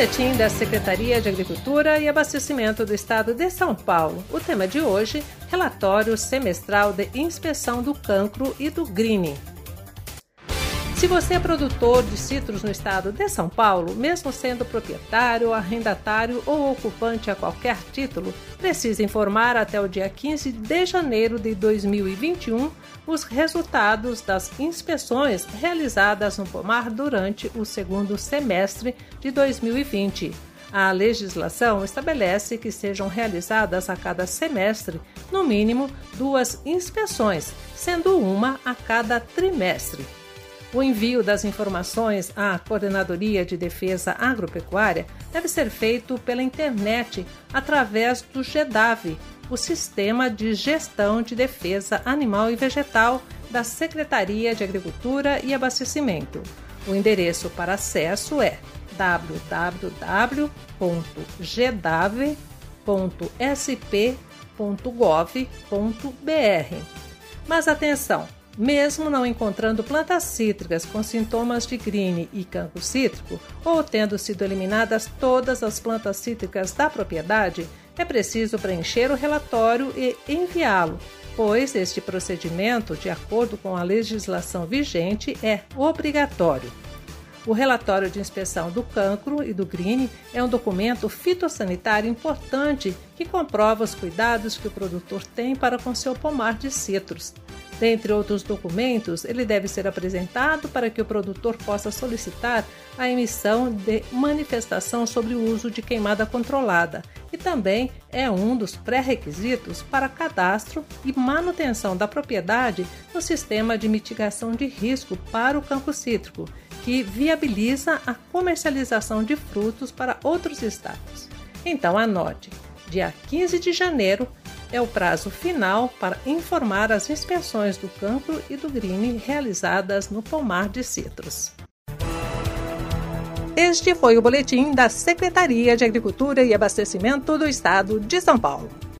Boletim da Secretaria de Agricultura e Abastecimento do Estado de São Paulo. O tema de hoje: relatório semestral de inspeção do cancro e do green. Se você é produtor de citros no estado de São Paulo, mesmo sendo proprietário, arrendatário ou ocupante a qualquer título, precisa informar até o dia 15 de janeiro de 2021 os resultados das inspeções realizadas no pomar durante o segundo semestre de 2020. A legislação estabelece que sejam realizadas a cada semestre, no mínimo, duas inspeções, sendo uma a cada trimestre. O envio das informações à Coordenadoria de Defesa Agropecuária deve ser feito pela internet através do GEDAV, o Sistema de Gestão de Defesa Animal e Vegetal da Secretaria de Agricultura e Abastecimento. O endereço para acesso é www.gedave.sp.gov.br. Mas atenção! Mesmo não encontrando plantas cítricas com sintomas de green e cancro cítrico, ou tendo sido eliminadas todas as plantas cítricas da propriedade, é preciso preencher o relatório e enviá-lo, pois este procedimento, de acordo com a legislação vigente, é obrigatório. O relatório de inspeção do cancro e do GRINE é um documento fitossanitário importante que comprova os cuidados que o produtor tem para com seu pomar de citros. Dentre outros documentos, ele deve ser apresentado para que o produtor possa solicitar a emissão de manifestação sobre o uso de queimada controlada e também é um dos pré-requisitos para cadastro e manutenção da propriedade no sistema de mitigação de risco para o campo cítrico, que viabiliza a comercialização de frutos para outros estados. Então anote, dia 15 de janeiro é o prazo final para informar as inspeções do campo e do green realizadas no pomar de citros. Este foi o boletim da Secretaria de Agricultura e Abastecimento do Estado de São Paulo.